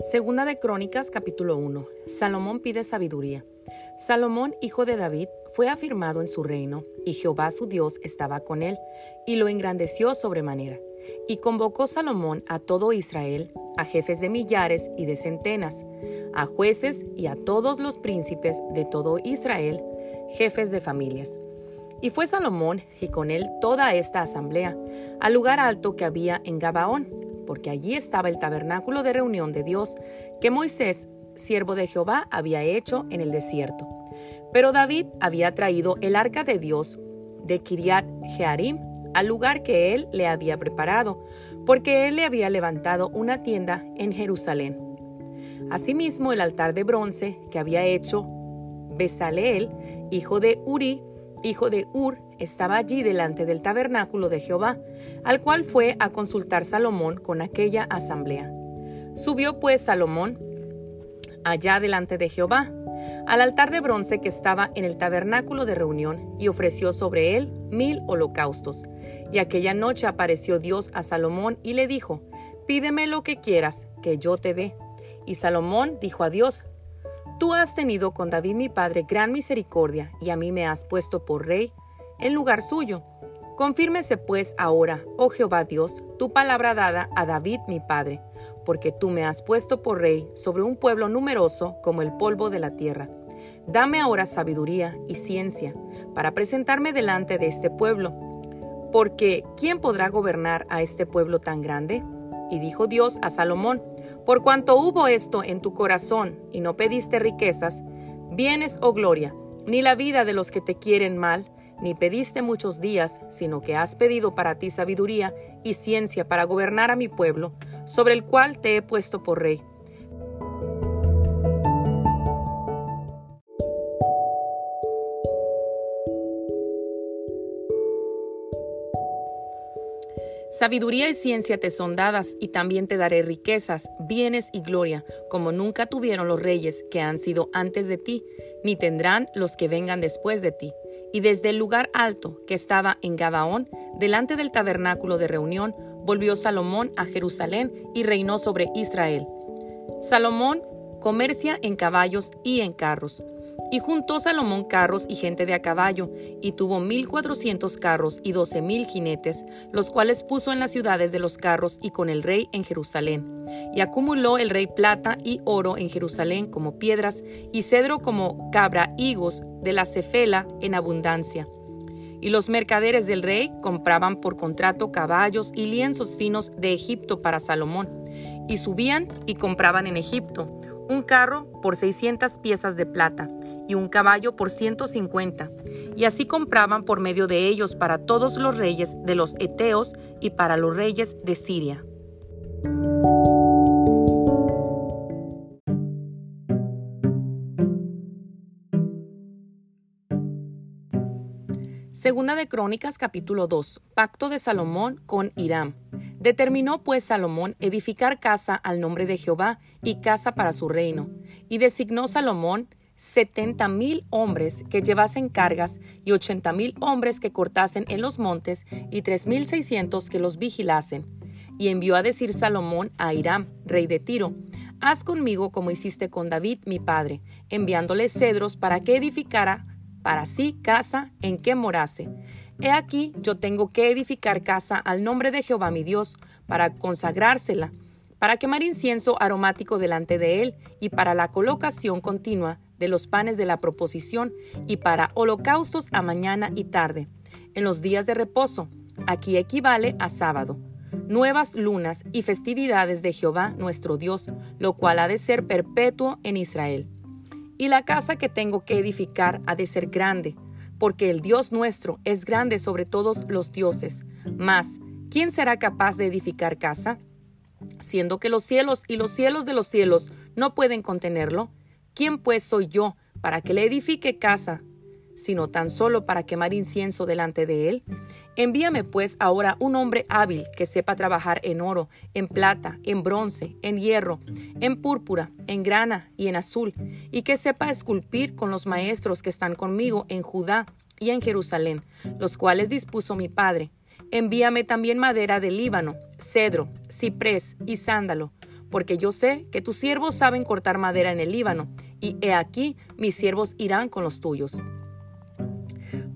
Segunda de Crónicas capítulo 1. Salomón pide sabiduría. Salomón, hijo de David, fue afirmado en su reino, y Jehová su Dios estaba con él, y lo engrandeció sobremanera. Y convocó Salomón a todo Israel, a jefes de millares y de centenas, a jueces y a todos los príncipes de todo Israel, jefes de familias. Y fue Salomón y con él toda esta asamblea, al lugar alto que había en Gabaón, porque allí estaba el tabernáculo de reunión de Dios que Moisés, siervo de Jehová, había hecho en el desierto. Pero David había traído el arca de Dios de Kiriat Jearim al lugar que él le había preparado, porque él le había levantado una tienda en Jerusalén. Asimismo, el altar de bronce que había hecho Besaleel, hijo de Uri, hijo de Ur, estaba allí delante del tabernáculo de Jehová, al cual fue a consultar Salomón con aquella asamblea. Subió pues Salomón allá delante de Jehová, al altar de bronce que estaba en el tabernáculo de reunión, y ofreció sobre él mil holocaustos. Y aquella noche apareció Dios a Salomón y le dijo, Pídeme lo que quieras, que yo te dé. Y Salomón dijo a Dios, Tú has tenido con David mi padre gran misericordia, y a mí me has puesto por rey en lugar suyo. Confírmese pues ahora, oh Jehová Dios, tu palabra dada a David mi padre, porque tú me has puesto por rey sobre un pueblo numeroso como el polvo de la tierra. Dame ahora sabiduría y ciencia para presentarme delante de este pueblo, porque ¿quién podrá gobernar a este pueblo tan grande? Y dijo Dios a Salomón, por cuanto hubo esto en tu corazón y no pediste riquezas, bienes o gloria, ni la vida de los que te quieren mal, ni pediste muchos días, sino que has pedido para ti sabiduría y ciencia para gobernar a mi pueblo, sobre el cual te he puesto por rey. Sabiduría y ciencia te son dadas, y también te daré riquezas, bienes y gloria, como nunca tuvieron los reyes que han sido antes de ti, ni tendrán los que vengan después de ti. Y desde el lugar alto que estaba en Gabaón, delante del tabernáculo de reunión, volvió Salomón a Jerusalén y reinó sobre Israel. Salomón comercia en caballos y en carros y juntó Salomón carros y gente de a caballo, y tuvo mil cuatrocientos carros y doce mil jinetes, los cuales puso en las ciudades de los carros y con el rey en Jerusalén. Y acumuló el rey plata y oro en Jerusalén como piedras, y cedro como cabra higos de la cefela en abundancia. Y los mercaderes del rey compraban por contrato caballos y lienzos finos de Egipto para Salomón, y subían y compraban en Egipto un carro por 600 piezas de plata y un caballo por 150, y así compraban por medio de ellos para todos los reyes de los Eteos y para los reyes de Siria. Segunda de Crónicas capítulo 2. Pacto de Salomón con Hiram. Determinó pues Salomón edificar casa al nombre de Jehová y casa para su reino. Y designó Salomón setenta mil hombres que llevasen cargas y ochenta mil hombres que cortasen en los montes y tres mil seiscientos que los vigilasen. Y envió a decir Salomón a Hiram, rey de Tiro, Haz conmigo como hiciste con David mi padre, enviándole cedros para que edificara para sí casa en que morase. He aquí yo tengo que edificar casa al nombre de Jehová mi Dios, para consagrársela, para quemar incienso aromático delante de él y para la colocación continua de los panes de la proposición y para holocaustos a mañana y tarde, en los días de reposo. Aquí equivale a sábado, nuevas lunas y festividades de Jehová nuestro Dios, lo cual ha de ser perpetuo en Israel. Y la casa que tengo que edificar ha de ser grande, porque el Dios nuestro es grande sobre todos los dioses. Mas, ¿quién será capaz de edificar casa? Siendo que los cielos y los cielos de los cielos no pueden contenerlo, ¿Quién pues soy yo para que le edifique casa, sino tan solo para quemar incienso delante de él? Envíame pues ahora un hombre hábil que sepa trabajar en oro, en plata, en bronce, en hierro, en púrpura, en grana y en azul, y que sepa esculpir con los maestros que están conmigo en Judá y en Jerusalén, los cuales dispuso mi padre. Envíame también madera de Líbano, cedro, ciprés y sándalo, porque yo sé que tus siervos saben cortar madera en el Líbano, y he aquí mis siervos irán con los tuyos.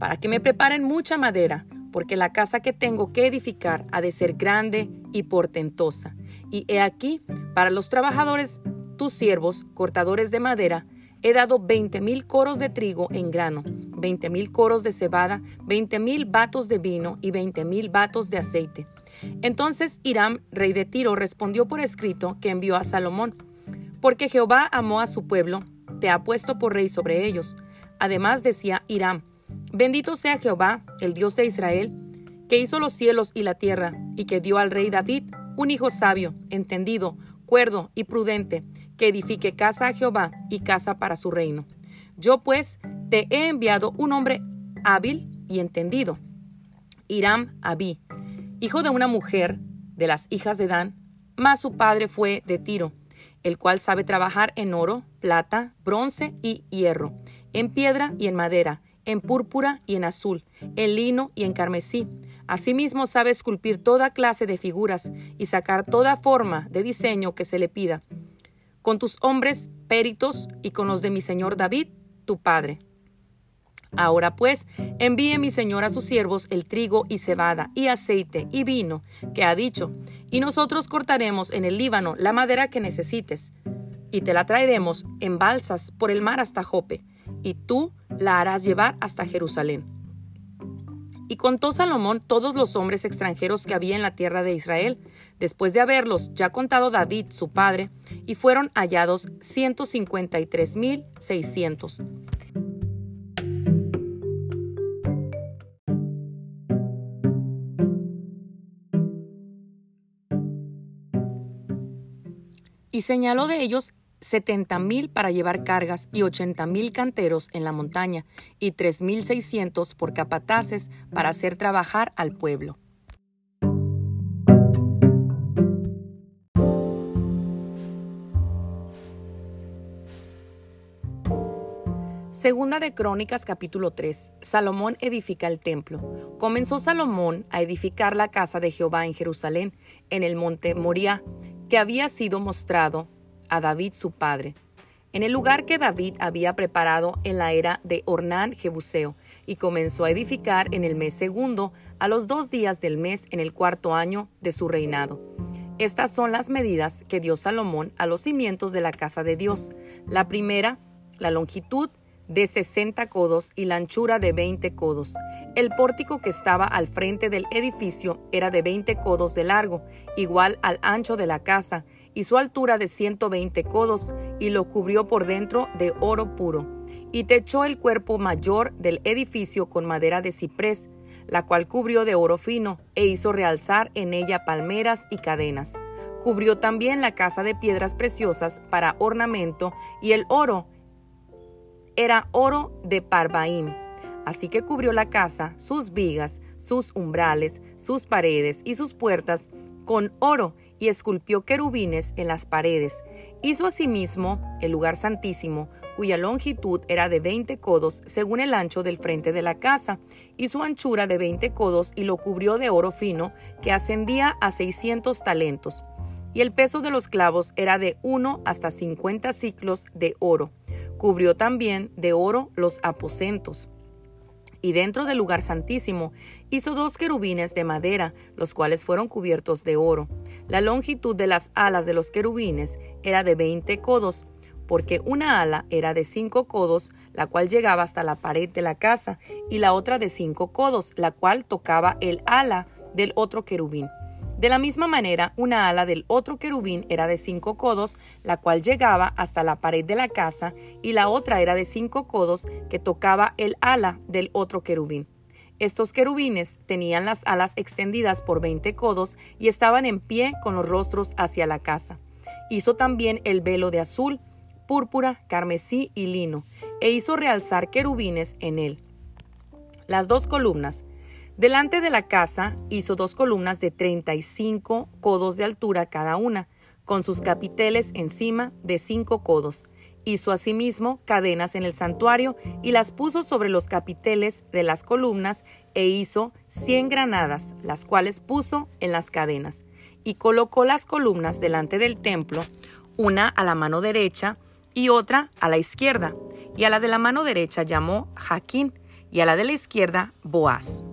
Para que me preparen mucha madera, porque la casa que tengo que edificar ha de ser grande y portentosa. Y he aquí, para los trabajadores, tus siervos, cortadores de madera, he dado veinte mil coros de trigo en grano, veinte mil coros de cebada, veinte mil batos de vino y veinte mil batos de aceite. Entonces Hiram, rey de Tiro, respondió por escrito que envió a Salomón, porque Jehová amó a su pueblo, te ha puesto por rey sobre ellos. Además decía Hiram, bendito sea Jehová, el Dios de Israel, que hizo los cielos y la tierra, y que dio al rey David un hijo sabio, entendido, cuerdo y prudente, que edifique casa a Jehová y casa para su reino. Yo pues te he enviado un hombre hábil y entendido, Hiram Abí, hijo de una mujer de las hijas de Dan, mas su padre fue de Tiro, el cual sabe trabajar en oro, plata, bronce y hierro, en piedra y en madera, en púrpura y en azul, en lino y en carmesí. Asimismo sabe esculpir toda clase de figuras y sacar toda forma de diseño que se le pida con tus hombres peritos y con los de mi señor David, tu padre. Ahora pues, envíe mi señor a sus siervos el trigo y cebada y aceite y vino, que ha dicho, y nosotros cortaremos en el Líbano la madera que necesites, y te la traeremos en balsas por el mar hasta Jope, y tú la harás llevar hasta Jerusalén. Y contó Salomón todos los hombres extranjeros que había en la tierra de Israel, después de haberlos ya contado David, su padre, y fueron hallados ciento cincuenta y tres mil seiscientos. Y señaló de ellos setenta mil para llevar cargas y ochenta mil canteros en la montaña y tres mil seiscientos por capataces para hacer trabajar al pueblo. Segunda de Crónicas capítulo 3. Salomón edifica el templo. Comenzó Salomón a edificar la casa de Jehová en Jerusalén, en el monte Moriah, que había sido mostrado a David su padre, en el lugar que David había preparado en la era de Ornán Jebuseo, y comenzó a edificar en el mes segundo, a los dos días del mes en el cuarto año de su reinado. Estas son las medidas que dio Salomón a los cimientos de la casa de Dios. La primera, la longitud de 60 codos y la anchura de 20 codos. El pórtico que estaba al frente del edificio era de 20 codos de largo, igual al ancho de la casa, y su altura de 120 codos, y lo cubrió por dentro de oro puro. Y techó el cuerpo mayor del edificio con madera de ciprés, la cual cubrió de oro fino, e hizo realzar en ella palmeras y cadenas. Cubrió también la casa de piedras preciosas para ornamento, y el oro era oro de Parbaim. Así que cubrió la casa, sus vigas, sus umbrales, sus paredes y sus puertas con oro y esculpió querubines en las paredes. Hizo asimismo el lugar santísimo, cuya longitud era de veinte codos según el ancho del frente de la casa, y su anchura de veinte codos, y lo cubrió de oro fino, que ascendía a seiscientos talentos. Y el peso de los clavos era de uno hasta cincuenta ciclos de oro. Cubrió también de oro los aposentos y dentro del lugar santísimo hizo dos querubines de madera, los cuales fueron cubiertos de oro. La longitud de las alas de los querubines era de veinte codos, porque una ala era de cinco codos, la cual llegaba hasta la pared de la casa, y la otra de cinco codos, la cual tocaba el ala del otro querubín. De la misma manera, una ala del otro querubín era de cinco codos, la cual llegaba hasta la pared de la casa, y la otra era de cinco codos, que tocaba el ala del otro querubín. Estos querubines tenían las alas extendidas por veinte codos y estaban en pie con los rostros hacia la casa. Hizo también el velo de azul, púrpura, carmesí y lino, e hizo realzar querubines en él. Las dos columnas, Delante de la casa hizo dos columnas de 35 codos de altura cada una, con sus capiteles encima de cinco codos, Hizo asimismo cadenas en el santuario y las puso sobre los capiteles de las columnas e hizo cien granadas, las cuales puso en las cadenas. Y colocó las columnas delante del templo, una a la mano derecha y otra a la izquierda. Y a la de la mano derecha llamó Jaquín y a la de la izquierda Boaz.